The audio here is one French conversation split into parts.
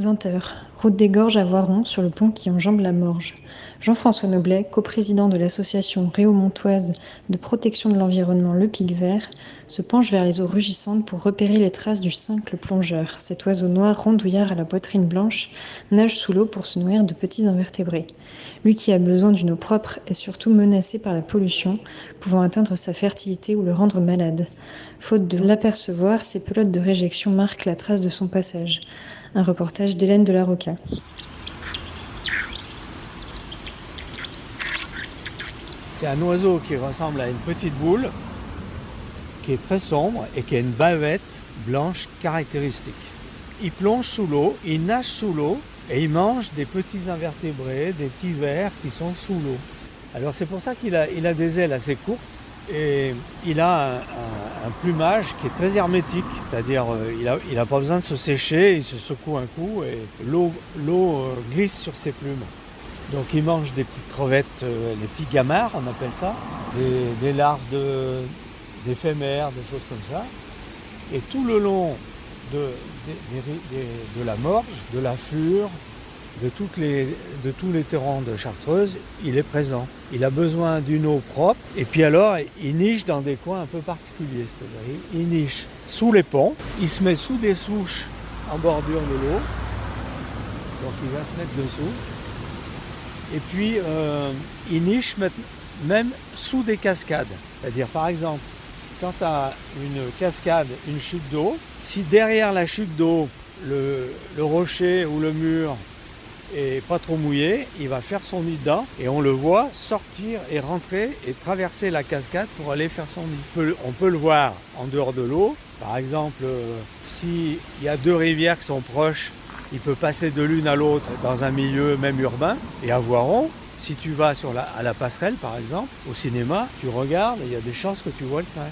20h, route des Gorges à Voiron, sur le pont qui enjambe la Morge. Jean-François Noblet, coprésident de l'association Réau-Montoise de protection de l'environnement Le Pic Vert, se penche vers les eaux rugissantes pour repérer les traces du cincle plongeur. Cet oiseau noir rondouillard à la poitrine blanche nage sous l'eau pour se nourrir de petits invertébrés. Lui qui a besoin d'une eau propre est surtout menacé par la pollution, pouvant atteindre sa fertilité ou le rendre malade. Faute de l'apercevoir, ses pelotes de réjection marquent la trace de son passage. Un reportage d'Hélène de la Roca. C'est un oiseau qui ressemble à une petite boule, qui est très sombre et qui a une bavette blanche caractéristique. Il plonge sous l'eau, il nage sous l'eau et il mange des petits invertébrés, des petits vers qui sont sous l'eau. Alors c'est pour ça qu'il a, des ailes assez courtes et il a un- un plumage qui est très hermétique, c'est-à-dire euh, il n'a a pas besoin de se sécher, il se secoue un coup et l'eau euh, glisse sur ses plumes. Donc il mange des petites crevettes, euh, les petits gamards on appelle ça, des, larves d'éphémères, des choses comme ça. Et tout le long de la Morge, de la Fure, de, tous les terrans de Chartreuse, il est présent. Il a besoin d'une eau propre et puis alors il niche dans des coins un peu particuliers. C'est-à-dire il, niche sous les ponts, il se met sous des souches en bordure de l'eau, donc il va se mettre dessous. Et puis euh, il niche même sous des cascades. C'est-à-dire par exemple, quand tu as une cascade, une chute d'eau, si derrière la chute d'eau, le rocher ou le mur est pas trop mouillé, il va faire son nid dedans et on le voit sortir et rentrer et traverser la cascade pour aller faire son nid. On peut, le voir en dehors de l'eau. Par exemple, euh, s'il y a deux rivières qui sont proches, il peut passer de l'une à l'autre dans un milieu même urbain. Et à Voiron, si tu vas sur la, à la passerelle par exemple, au cinéma, tu regardes et il y a des chances que tu vois le cinq.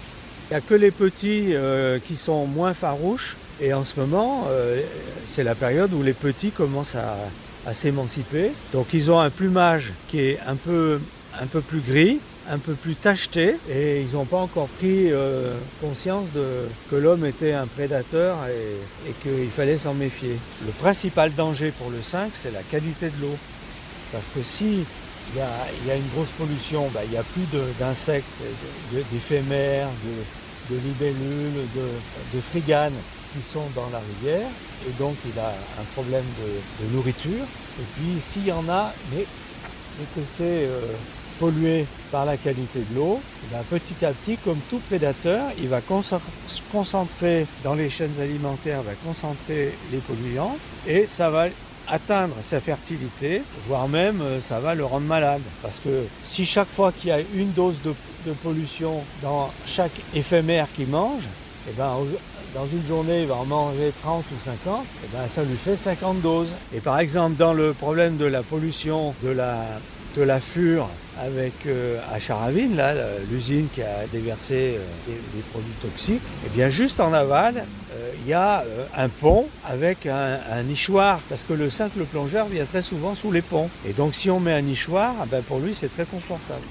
Il n'y a que les petits euh, qui sont moins farouches. Et en ce moment, euh, c'est la période où les petits commencent à, à s'émanciper. Donc ils ont un plumage qui est un peu, plus gris, un peu plus tacheté, et ils n'ont pas encore pris euh, conscience que l'homme était un prédateur et, qu'il fallait s'en méfier. Le principal danger pour le 5, c'est la qualité de l'eau. Parce que si il y a, une grosse pollution, bah, il n'y a plus d'insectes, d'éphémères, de, de libellules, de, de friganes qui sont dans la rivière. Et donc il a un problème de, nourriture. Et puis s'il y en a, mais, mais que c'est euh, pollué par la qualité de l'eau, eh ben, petit à petit, comme tout prédateur, il va se concentrer dans les chaînes alimentaires, va concentrer les polluants et ça va atteindre sa fertilité, voire même euh, ça va le rendre malade. Parce que si chaque fois qu'il y a une dose de, de pollution dans chaque éphémère qu'il mange, eh ben, dans une journée, il va en manger 30 ou 50, eh ben, ça lui fait 50 doses. Et par exemple, dans le problème de la pollution de la, de fure avec euh, à Charavine, là, l'usine qui a déversé euh, des, produits toxiques, eh bien juste en aval, euh, il y a euh, un pont avec un, nichoir, parce que le simple plongeur vient très souvent sous les ponts. Et donc si on met un nichoir, eh ben, pour lui c'est très confortable.